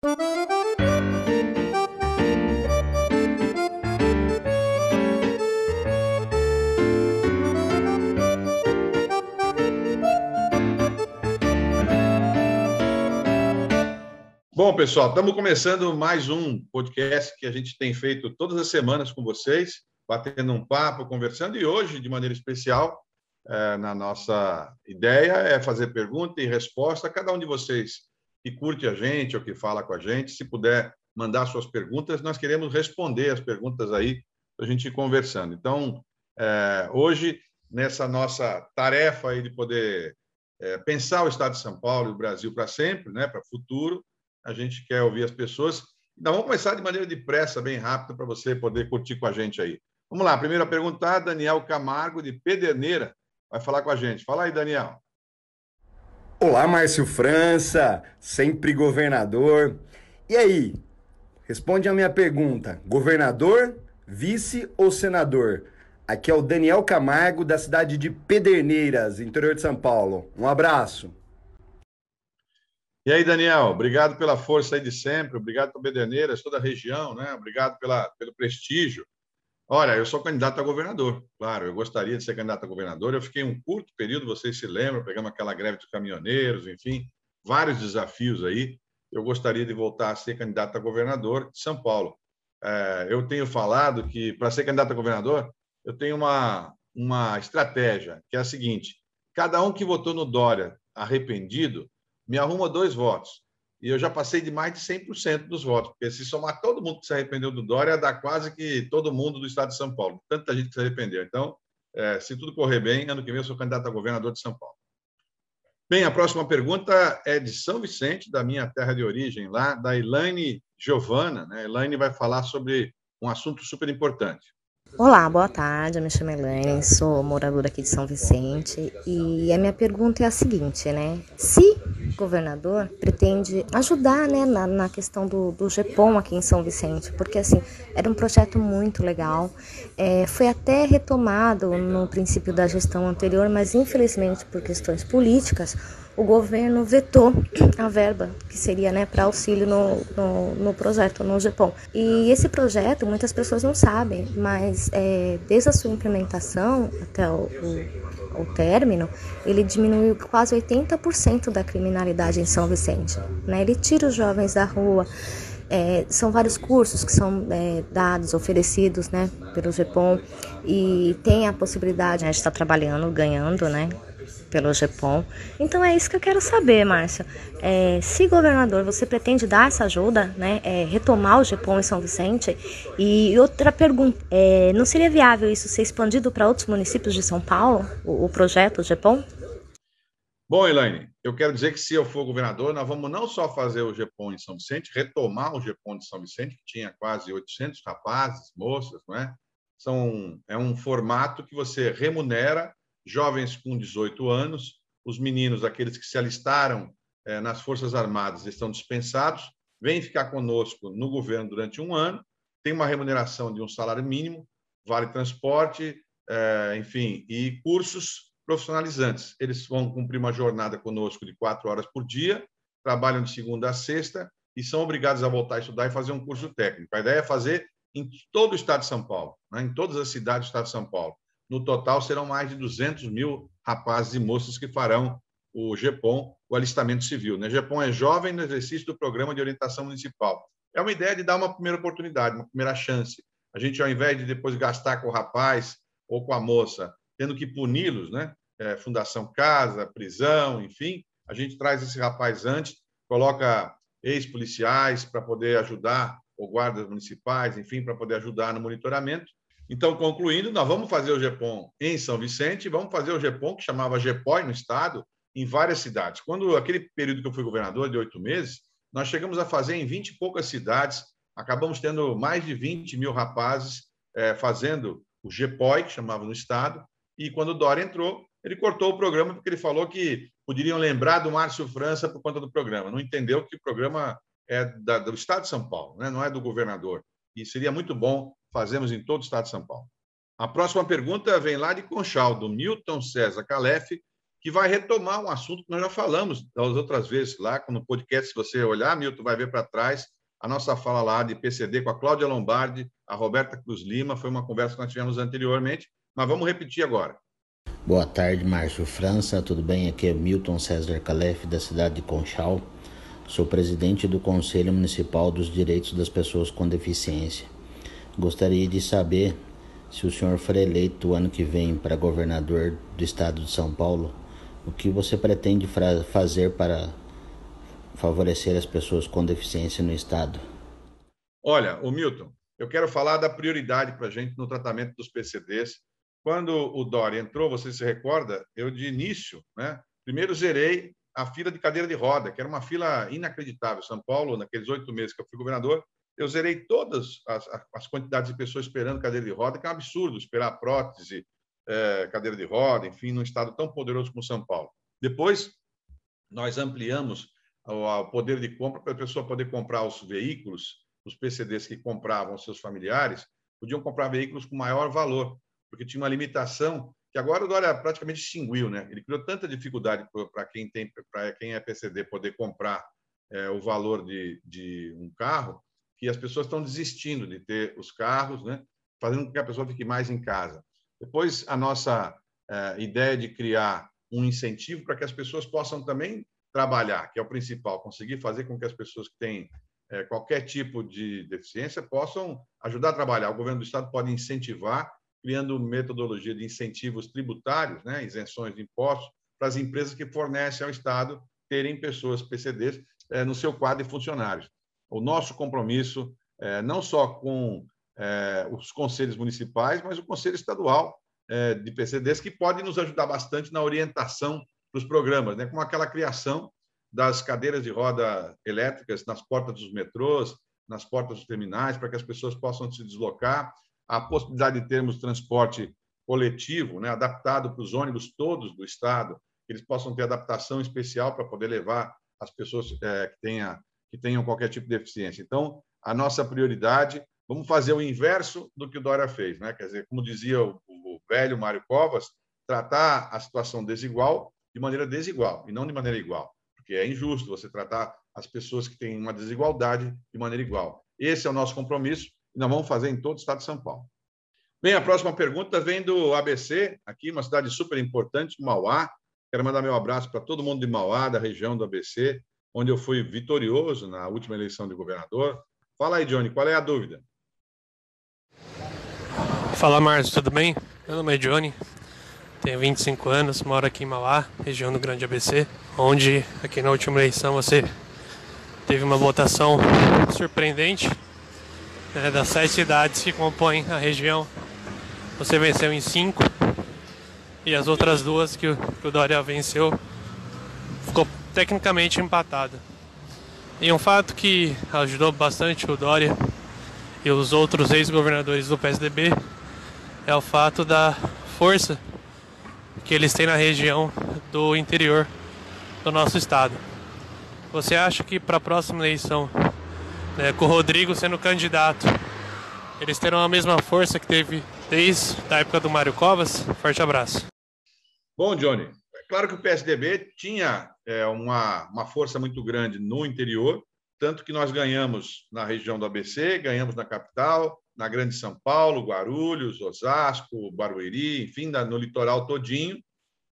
Bom, pessoal, estamos começando mais um podcast que a gente tem feito todas as semanas com vocês, batendo um papo, conversando, e hoje, de maneira especial, é, na nossa ideia é fazer pergunta e resposta. Cada um de vocês que curte a gente ou que fala com a gente, se puder mandar suas perguntas, nós queremos responder as perguntas aí para a gente ir conversando. Então, é, hoje, nessa nossa tarefa aí de poder é, pensar o Estado de São Paulo e o Brasil para sempre, né, para o futuro, a gente quer ouvir as pessoas. Então, vamos começar de maneira depressa, bem rápida, para você poder curtir com a gente aí. Vamos lá, primeira pergunta, Daniel Camargo, de Pederneira, vai falar com a gente. Fala aí, Daniel. Olá, Márcio França, sempre governador. E aí, responde a minha pergunta: governador, vice ou senador? Aqui é o Daniel Camargo, da cidade de Pederneiras, interior de São Paulo. Um abraço. E aí, Daniel, obrigado pela força aí de sempre, obrigado por Bederneiras, toda a região, né? Obrigado pela, pelo prestígio. Olha, eu sou candidato a governador, claro, eu gostaria de ser candidato a governador. Eu fiquei um curto período, vocês se lembram, pegamos aquela greve dos caminhoneiros, enfim, vários desafios aí. Eu gostaria de voltar a ser candidato a governador de São Paulo. É, eu tenho falado que, para ser candidato a governador, eu tenho uma, uma estratégia, que é a seguinte: cada um que votou no Dória arrependido, me arruma dois votos. E eu já passei de mais de 100% dos votos, porque se somar todo mundo que se arrependeu do Dória, dá quase que todo mundo do estado de São Paulo. Tanta gente que se arrependeu. Então, é, se tudo correr bem, ano que vem eu sou candidato a governador de São Paulo. Bem, a próxima pergunta é de São Vicente, da minha terra de origem, lá, da Elaine Giovana. Né? Elaine vai falar sobre um assunto super importante. Olá, boa tarde. Eu me chamo Elaine, sou moradora aqui de São Vicente e a minha pergunta é a seguinte, né? Se o governador pretende ajudar, né, na, na questão do, do GEPOM aqui em São Vicente, porque assim era um projeto muito legal, é, foi até retomado no princípio da gestão anterior, mas infelizmente por questões políticas o governo vetou a verba que seria né, para auxílio no, no, no, projeto, no GEPOM. E esse projeto, muitas pessoas não sabem, mas é, desde a sua implementação até o, o, o término, ele diminuiu quase 80% da criminalidade em São Vicente. Né? Ele tira os jovens da rua, é, são vários cursos que são é, dados, oferecidos né, pelo GEPOM e tem a possibilidade, a gente está trabalhando, ganhando, né, pelo GEPOM. Então é isso que eu quero saber, Márcia. É, se governador, você pretende dar essa ajuda, né, é, retomar o GEPOM em São Vicente? E outra pergunta, é, não seria viável isso ser expandido para outros municípios de São Paulo, o, o projeto GEPOM? Bom, Elaine, eu quero dizer que se eu for governador, nós vamos não só fazer o GEPOM em São Vicente, retomar o GEPOM de São Vicente, que tinha quase 800 rapazes, moças, não é? São, é um formato que você remunera jovens com 18 anos, os meninos, aqueles que se alistaram eh, nas Forças Armadas, estão dispensados, vêm ficar conosco no governo durante um ano, tem uma remuneração de um salário mínimo, vale transporte, eh, enfim, e cursos profissionalizantes. Eles vão cumprir uma jornada conosco de quatro horas por dia, trabalham de segunda a sexta e são obrigados a voltar a estudar e fazer um curso técnico. A ideia é fazer em todo o estado de São Paulo, né? em todas as cidades do estado de São Paulo. No total, serão mais de 200 mil rapazes e moças que farão o GEPOM, o alistamento civil. Né? GEPOM é jovem no exercício do Programa de Orientação Municipal. É uma ideia de dar uma primeira oportunidade, uma primeira chance. A gente, ao invés de depois gastar com o rapaz ou com a moça, tendo que puni-los, né? É, Fundação Casa, prisão, enfim, a gente traz esse rapaz antes, coloca ex-policiais para poder ajudar, ou guardas municipais, enfim, para poder ajudar no monitoramento, então, concluindo, nós vamos fazer o GEPOM em São Vicente vamos fazer o GEPOM, que chamava GEPOI no estado, em várias cidades. Quando aquele período que eu fui governador, de oito meses, nós chegamos a fazer em 20 e poucas cidades, acabamos tendo mais de 20 mil rapazes é, fazendo o GEPOI, que chamava no estado, e quando o Dória entrou, ele cortou o programa porque ele falou que poderiam lembrar do Márcio França por conta do programa. Não entendeu que o programa é da, do Estado de São Paulo, né? não é do governador. E seria muito bom fazemos em todo o estado de São Paulo. A próxima pergunta vem lá de Conchal, do Milton César Calef, que vai retomar um assunto que nós já falamos das outras vezes lá, no podcast, se você olhar, Milton, vai ver para trás a nossa fala lá de PCD com a Cláudia Lombardi, a Roberta Cruz Lima, foi uma conversa que nós tivemos anteriormente, mas vamos repetir agora. Boa tarde, Márcio França, tudo bem? Aqui é Milton César Calef, da cidade de Conchal. Sou presidente do Conselho Municipal dos Direitos das Pessoas com Deficiência. Gostaria de saber se o senhor for eleito ano que vem para governador do estado de São Paulo, o que você pretende fazer para favorecer as pessoas com deficiência no estado? Olha, o Milton, eu quero falar da prioridade para a gente no tratamento dos PCDs. Quando o Dória entrou, você se recorda, eu de início, né, primeiro zerei a fila de cadeira de roda, que era uma fila inacreditável. São Paulo, naqueles oito meses que eu fui governador, eu zerei todas as, as, quantidades de pessoas esperando cadeira de roda, que é um absurdo esperar prótese, é, cadeira de roda, enfim, num estado tão poderoso como São Paulo. Depois, nós ampliamos o, o poder de compra para a pessoa poder comprar os veículos, os PCDs que compravam seus familiares, podiam comprar veículos com maior valor, porque tinha uma limitação que agora o Dória praticamente extinguiu, né? Ele criou tanta dificuldade para quem tem, para quem é PCD poder comprar é, o valor de, de um carro, que as pessoas estão desistindo de ter os carros, né? fazendo com que a pessoa fique mais em casa. Depois, a nossa uh, ideia de criar um incentivo para que as pessoas possam também trabalhar, que é o principal, conseguir fazer com que as pessoas que têm uh, qualquer tipo de deficiência possam ajudar a trabalhar. O governo do Estado pode incentivar, criando metodologia de incentivos tributários, né? isenções de impostos, para as empresas que fornecem ao Estado terem pessoas PCDs uh, eh, no seu quadro de funcionários o nosso compromisso, é, não só com é, os conselhos municipais, mas o conselho estadual é, de PCDs, que pode nos ajudar bastante na orientação dos programas, né? como aquela criação das cadeiras de roda elétricas nas portas dos metrôs, nas portas dos terminais, para que as pessoas possam se deslocar, a possibilidade de termos transporte coletivo, né, adaptado para os ônibus todos do estado, que eles possam ter adaptação especial para poder levar as pessoas é, que tenham que tenham qualquer tipo de deficiência. Então, a nossa prioridade, vamos fazer o inverso do que o Dória fez, né? Quer dizer, como dizia o, o velho Mário Covas, tratar a situação desigual de maneira desigual e não de maneira igual, porque é injusto você tratar as pessoas que têm uma desigualdade de maneira igual. Esse é o nosso compromisso e nós vamos fazer em todo o estado de São Paulo. Bem, a próxima pergunta vem do ABC, aqui uma cidade super importante, Mauá. Quero mandar meu abraço para todo mundo de Mauá, da região do ABC, onde eu fui vitorioso na última eleição de governador. Fala aí, Johnny, qual é a dúvida? Fala, Márcio, tudo bem? Meu nome é Johnny, tenho 25 anos, moro aqui em Mauá, região do Grande ABC, onde aqui na última eleição você teve uma votação surpreendente. Né, das sete cidades que compõem a região, você venceu em cinco e as outras duas que o, que o Dória venceu tecnicamente empatada. E um fato que ajudou bastante o Dória e os outros ex-governadores do PSDB é o fato da força que eles têm na região do interior do nosso estado. Você acha que para a próxima eleição, né, com o Rodrigo sendo candidato, eles terão a mesma força que teve desde a época do Mário Covas? Forte abraço. Bom, Johnny, Claro que o PSDB tinha é, uma, uma força muito grande no interior, tanto que nós ganhamos na região do ABC, ganhamos na capital, na Grande São Paulo, Guarulhos, Osasco, Barueri, enfim, no litoral todinho,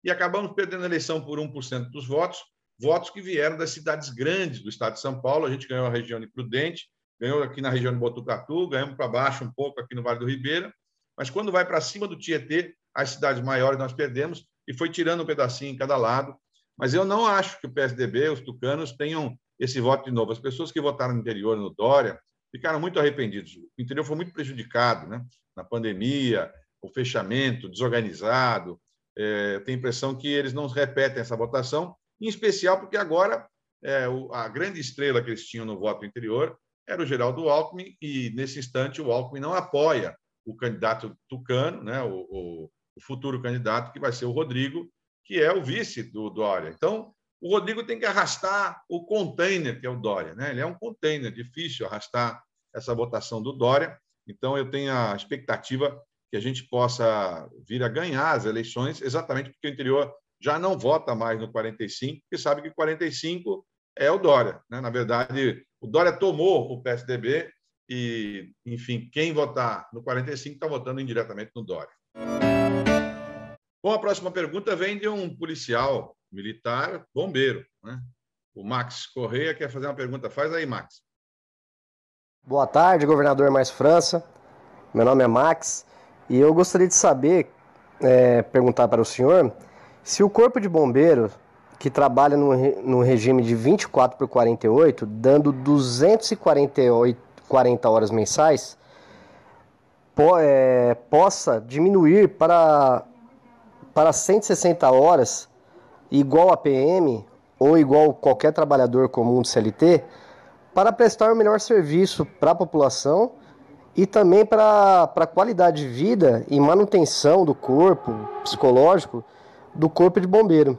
e acabamos perdendo a eleição por 1% dos votos, votos que vieram das cidades grandes do estado de São Paulo. A gente ganhou a região de Prudente, ganhou aqui na região de Botucatu, ganhamos para baixo um pouco aqui no Vale do Ribeira, mas quando vai para cima do Tietê, as cidades maiores nós perdemos, e foi tirando um pedacinho em cada lado. Mas eu não acho que o PSDB, os tucanos, tenham esse voto de novo. As pessoas que votaram no interior, no Dória, ficaram muito arrependidos. O interior foi muito prejudicado né? na pandemia, o fechamento, desorganizado. É, tenho a impressão que eles não repetem essa votação, em especial porque agora é, o, a grande estrela que eles tinham no voto interior era o Geraldo Alckmin, e nesse instante o Alckmin não apoia o candidato tucano, né, o, o, o futuro candidato, que vai ser o Rodrigo, que é o vice do Dória. Então, o Rodrigo tem que arrastar o container, que é o Dória. Né? Ele é um container, difícil arrastar essa votação do Dória. Então, eu tenho a expectativa que a gente possa vir a ganhar as eleições, exatamente porque o interior já não vota mais no 45, porque sabe que 45 é o Dória. Né? Na verdade, o Dória tomou o PSDB e, enfim, quem votar no 45 está votando indiretamente no Dória. Bom, a próxima pergunta vem de um policial militar bombeiro. Né? O Max Correia quer fazer uma pergunta. Faz aí, Max. Boa tarde, governador Mais França. Meu nome é Max e eu gostaria de saber, é, perguntar para o senhor, se o Corpo de Bombeiros, que trabalha no, no regime de 24 por 48, dando 248 40 horas mensais, po, é, possa diminuir para, para 160 horas, igual a PM ou igual qualquer trabalhador comum de CLT, para prestar o melhor serviço para a população e também para a qualidade de vida e manutenção do corpo psicológico do corpo de bombeiro.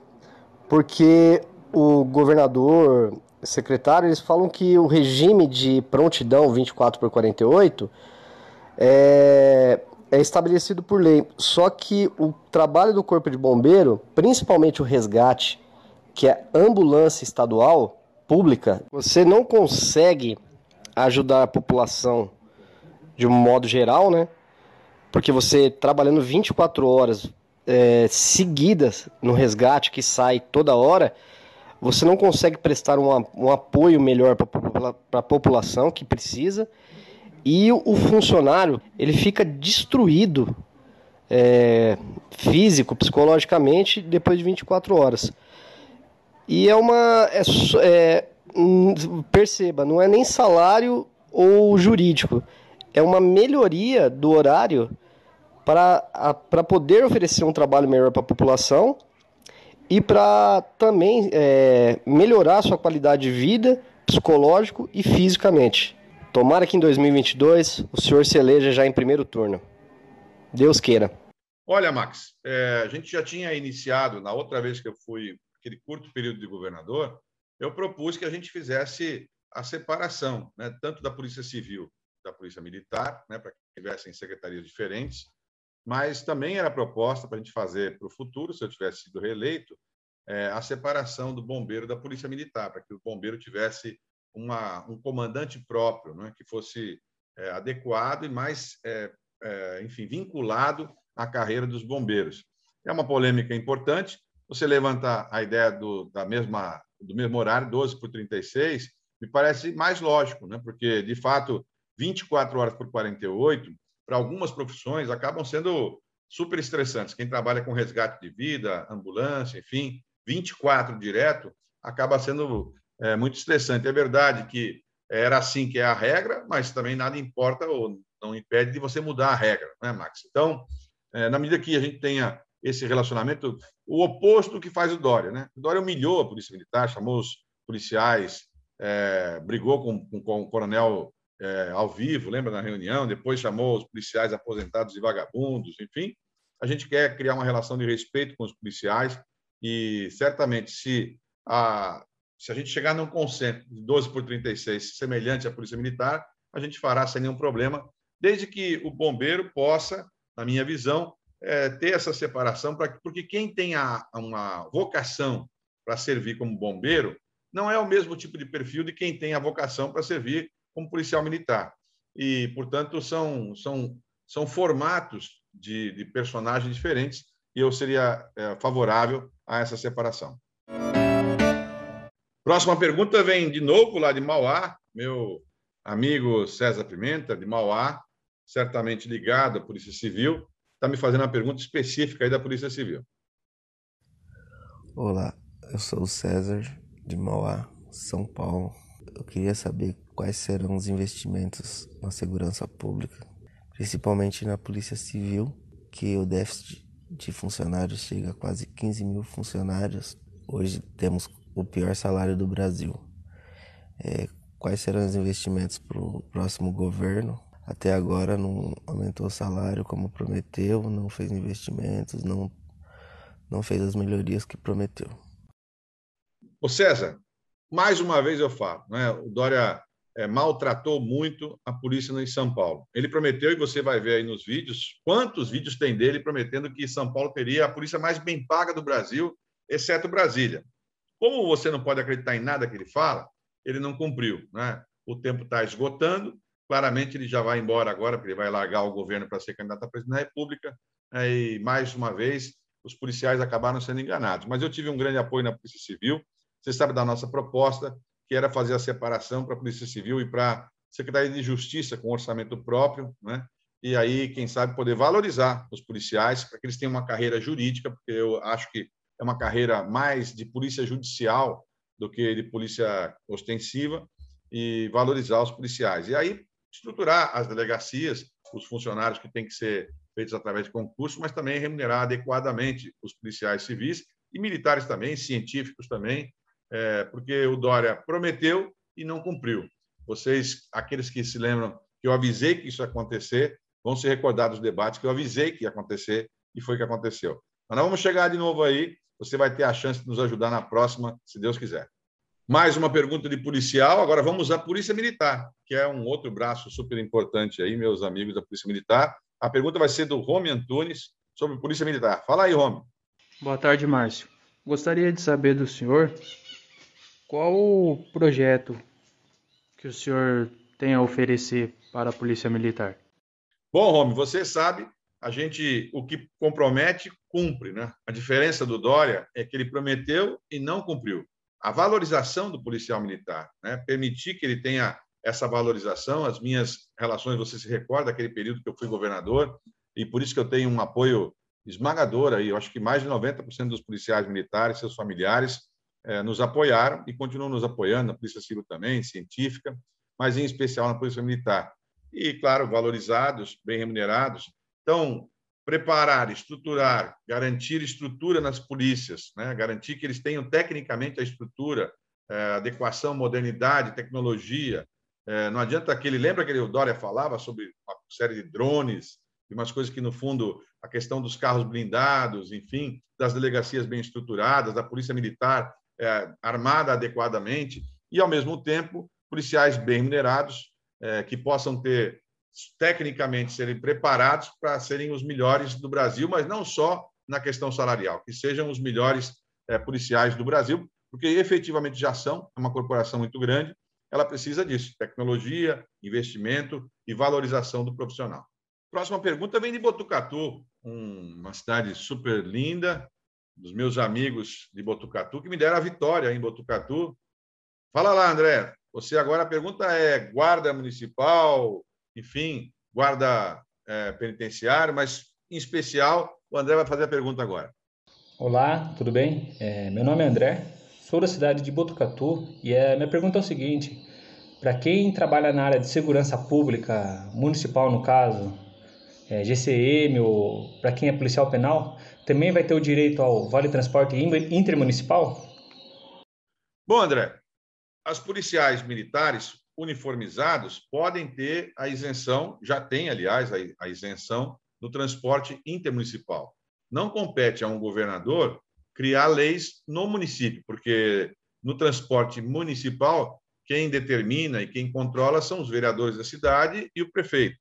Porque o governador secretário, eles falam que o regime de prontidão 24 por 48 é, é estabelecido por lei. Só que o trabalho do Corpo de Bombeiro, principalmente o resgate, que é ambulância estadual pública, você não consegue ajudar a população de um modo geral, né? Porque você trabalhando 24 horas é, seguidas no resgate que sai toda hora, você não consegue prestar um, um apoio melhor para a população que precisa e o, funcionário ele fica destruído é, físico, psicologicamente depois de 24 horas. E é uma. É, é, perceba, não é nem salário ou jurídico, é uma melhoria do horário para poder oferecer um trabalho melhor para a população e para também é, melhorar a sua qualidade de vida, psicológico e fisicamente. Tomara que em 2022 o senhor se eleja já em primeiro turno. Deus queira. Olha, Max, é, a gente já tinha iniciado, na outra vez que eu fui, aquele curto período de governador, eu propus que a gente fizesse a separação, né, tanto da Polícia Civil da Polícia Militar, né, para que tivessem secretarias diferentes, mas também era proposta para a gente fazer para o futuro, se eu tivesse sido reeleito, é, a separação do bombeiro da polícia militar, para que o bombeiro tivesse uma, um comandante próprio, né, que fosse é, adequado e mais, é, é, enfim, vinculado à carreira dos bombeiros. É uma polêmica importante. Você levantar a ideia do, da mesma, do mesmo horário, 12 por 36, me parece mais lógico, né? porque, de fato, 24 horas por 48 para algumas profissões, acabam sendo super estressantes. Quem trabalha com resgate de vida, ambulância, enfim, 24 direto, acaba sendo é, muito estressante. É verdade que era assim que é a regra, mas também nada importa ou não impede de você mudar a regra, né, Max? Então, é, na medida que a gente tenha esse relacionamento, o oposto que faz o Dória, né? O Dória humilhou a polícia militar, chamou os policiais, é, brigou com, com, com o coronel é, ao vivo, lembra na reunião? Depois chamou os policiais aposentados de vagabundos, enfim. A gente quer criar uma relação de respeito com os policiais e certamente se a se a gente chegar num consenso de 12 por 36 semelhante à Polícia Militar, a gente fará sem nenhum problema, desde que o bombeiro possa, na minha visão, é, ter essa separação, pra, porque quem tem a, uma vocação para servir como bombeiro não é o mesmo tipo de perfil de quem tem a vocação para servir como policial militar. E, portanto, são, são, são formatos de, de personagens diferentes e eu seria é, favorável a essa separação. Próxima pergunta vem de novo lá de Mauá, meu amigo César Pimenta, de Mauá, certamente ligado à Polícia Civil, está me fazendo uma pergunta específica aí da Polícia Civil. Olá, eu sou o César, de Mauá, São Paulo. Eu queria saber quais serão os investimentos na segurança pública, principalmente na Polícia Civil, que o déficit de funcionários chega a quase 15 mil funcionários. Hoje temos o pior salário do Brasil. É, quais serão os investimentos para o próximo governo? Até agora não aumentou o salário como prometeu, não fez investimentos, não, não fez as melhorias que prometeu. Ô César, mais uma vez eu falo, né? o Dória é, maltratou muito a polícia em São Paulo. Ele prometeu, e você vai ver aí nos vídeos, quantos vídeos tem dele prometendo que São Paulo teria a polícia mais bem paga do Brasil exceto Brasília. Como você não pode acreditar em nada que ele fala, ele não cumpriu. Né? O tempo está esgotando, claramente ele já vai embora agora, porque ele vai largar o governo para ser candidato a presidente da República, né? e mais uma vez os policiais acabaram sendo enganados. Mas eu tive um grande apoio na Polícia Civil, você sabe da nossa proposta, que era fazer a separação para a Polícia Civil e para a Secretaria de Justiça com orçamento próprio, né? e aí, quem sabe, poder valorizar os policiais para que eles tenham uma carreira jurídica, porque eu acho que é uma carreira mais de polícia judicial do que de polícia ostensiva, e valorizar os policiais. E aí, estruturar as delegacias, os funcionários que têm que ser feitos através de concurso, mas também remunerar adequadamente os policiais civis e militares também, científicos também, é, porque o Dória prometeu e não cumpriu. Vocês, aqueles que se lembram que eu avisei que isso ia acontecer, vão se recordar dos debates que eu avisei que ia acontecer e foi o que aconteceu. Mas nós vamos chegar de novo aí, você vai ter a chance de nos ajudar na próxima, se Deus quiser. Mais uma pergunta de policial, agora vamos à Polícia Militar, que é um outro braço super importante aí, meus amigos da Polícia Militar. A pergunta vai ser do Rome Antunes sobre Polícia Militar. Fala aí, Rome. Boa tarde, Márcio. Gostaria de saber do senhor qual o projeto que o senhor tem a oferecer para a Polícia Militar. Bom, Rome, você sabe, a gente o que compromete cumpre, né? A diferença do Dória é que ele prometeu e não cumpriu. A valorização do policial militar, né? Permitir que ele tenha essa valorização, as minhas relações, você se recorda daquele período que eu fui governador, e por isso que eu tenho um apoio esmagador aí, eu acho que mais de 90% dos policiais militares, seus familiares, é, nos apoiaram e continuam nos apoiando, na Polícia Civil também, científica, mas em especial na Polícia Militar. E, claro, valorizados, bem remunerados. Então, preparar, estruturar, garantir estrutura nas polícias, né? garantir que eles tenham tecnicamente a estrutura, é, adequação, modernidade, tecnologia. É, não adianta aquele. Lembra que o Dória falava sobre uma série de drones e umas coisas que, no fundo, a questão dos carros blindados, enfim, das delegacias bem estruturadas, da polícia militar é, armada adequadamente e, ao mesmo tempo, policiais bem remunerados é, que possam ter, tecnicamente, serem preparados para serem os melhores do Brasil, mas não só na questão salarial, que sejam os melhores é, policiais do Brasil, porque efetivamente já são, é uma corporação muito grande, ela precisa disso: tecnologia, investimento e valorização do profissional. Próxima pergunta vem de Botucatu, uma cidade super linda, dos meus amigos de Botucatu, que me deram a vitória em Botucatu. Fala lá, André. Você agora a pergunta é guarda municipal, enfim, guarda é, penitenciário, mas em especial o André vai fazer a pergunta agora. Olá, tudo bem? É, meu nome é André, sou da cidade de Botucatu e a minha pergunta é o seguinte: para quem trabalha na área de segurança pública municipal, no caso, é, GCM ou para quem é policial penal, também vai ter o direito ao vale transporte intermunicipal? Bom, André, as policiais militares uniformizados podem ter a isenção, já tem, aliás, a isenção do transporte intermunicipal. Não compete a um governador criar leis no município, porque no transporte municipal, quem determina e quem controla são os vereadores da cidade e o prefeito.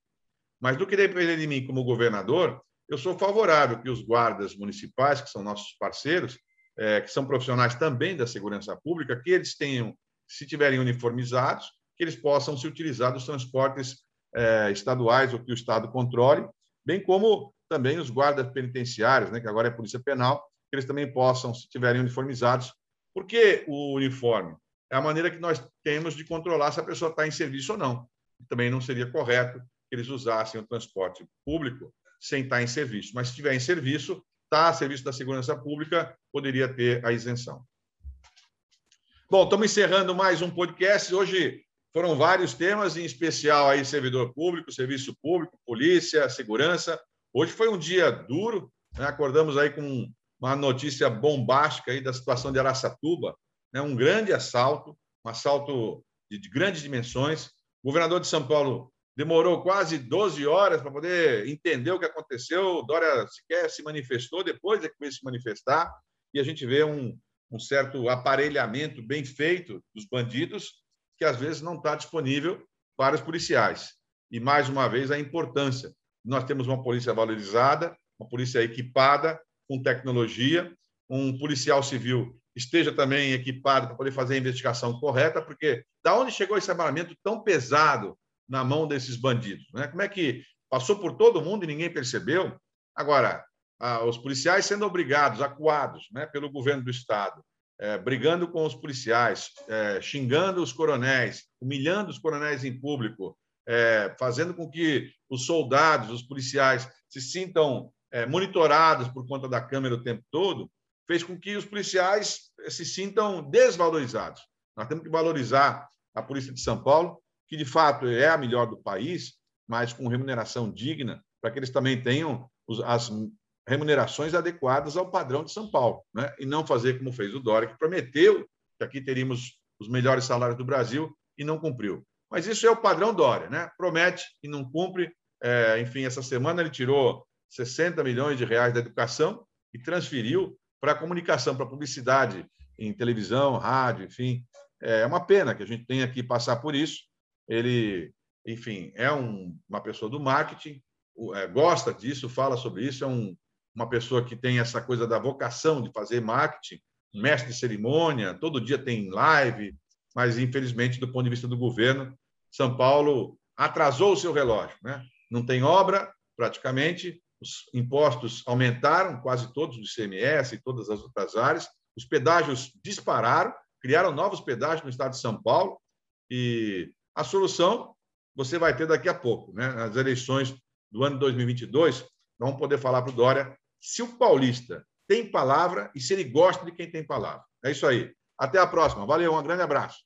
Mas do que depender de mim como governador, eu sou favorável que os guardas municipais, que são nossos parceiros, é, que são profissionais também da segurança pública, que eles tenham, se tiverem uniformizados, que eles possam se utilizar dos transportes é, estaduais ou que o Estado controle, bem como também os guardas penitenciários, né, que agora é Polícia Penal, que eles também possam, se tiverem uniformizados. Por que o uniforme? É a maneira que nós temos de controlar se a pessoa está em serviço ou não. Também não seria correto que eles usassem o transporte público sem estar em serviço. Mas se estiver em serviço, está a serviço da segurança pública, poderia ter a isenção. Bom, estamos encerrando mais um podcast. Hoje foram vários temas, em especial aí servidor público, serviço público, polícia, segurança. Hoje foi um dia duro, né? acordamos aí com uma notícia bombástica aí da situação de Araçatuba, né? um grande assalto, um assalto de, de grandes dimensões. O governador de São Paulo demorou quase 12 horas para poder entender o que aconteceu. Dória sequer se manifestou, depois é que veio se manifestar, e a gente vê um, um certo aparelhamento bem feito dos bandidos, que às vezes não está disponível para os policiais. E, mais uma vez, a importância. Nós temos uma polícia valorizada, uma polícia equipada, com tecnologia, um policial civil esteja também equipado para poder fazer a investigação correta, porque da onde chegou esse armamento tão pesado na mão desses bandidos? Né? Como é que passou por todo mundo e ninguém percebeu? Agora, os policiais sendo obrigados, acuados né, pelo governo do Estado, é, brigando com os policiais, é, xingando os coronéis, humilhando os coronéis em público, é, fazendo com que os soldados, os policiais, se sintam é, monitorados por conta da câmera o tempo todo, fez com que os policiais eh, se sintam desvalorizados. Nós temos que valorizar a Polícia de São Paulo, que de fato é a melhor do país, mas com remuneração digna, para que eles também tenham as remunerações adequadas ao padrão de São Paulo, né? e não fazer como fez o Dória, que prometeu que aqui teríamos os melhores salários do Brasil e não cumpriu. Mas isso é o padrão Dória, né? promete e não cumpre. É, enfim, essa semana ele tirou 60 milhões de reais da educação e transferiu para a comunicação, para a publicidade em televisão, rádio, enfim. É uma pena que a gente tenha que passar por isso. Ele, enfim, é um, uma pessoa do marketing, é, gosta disso, fala sobre isso, é um, uma pessoa que tem essa coisa da vocação de fazer marketing, mestre de cerimônia, todo dia tem live, mas infelizmente, do ponto de vista do governo, São Paulo atrasou o seu relógio, né? Não tem obra, praticamente, os impostos aumentaram, quase todos do ICMS e todas as outras áreas, os pedágios dispararam, criaram novos pedágios no estado de São Paulo, e a solução você vai ter daqui a pouco, né? nas eleições do ano 2022, vamos poder falar para o Dória se o paulista tem palavra e se ele gosta de quem tem palavra. É isso aí. Até a próxima. Valeu, um grande abraço.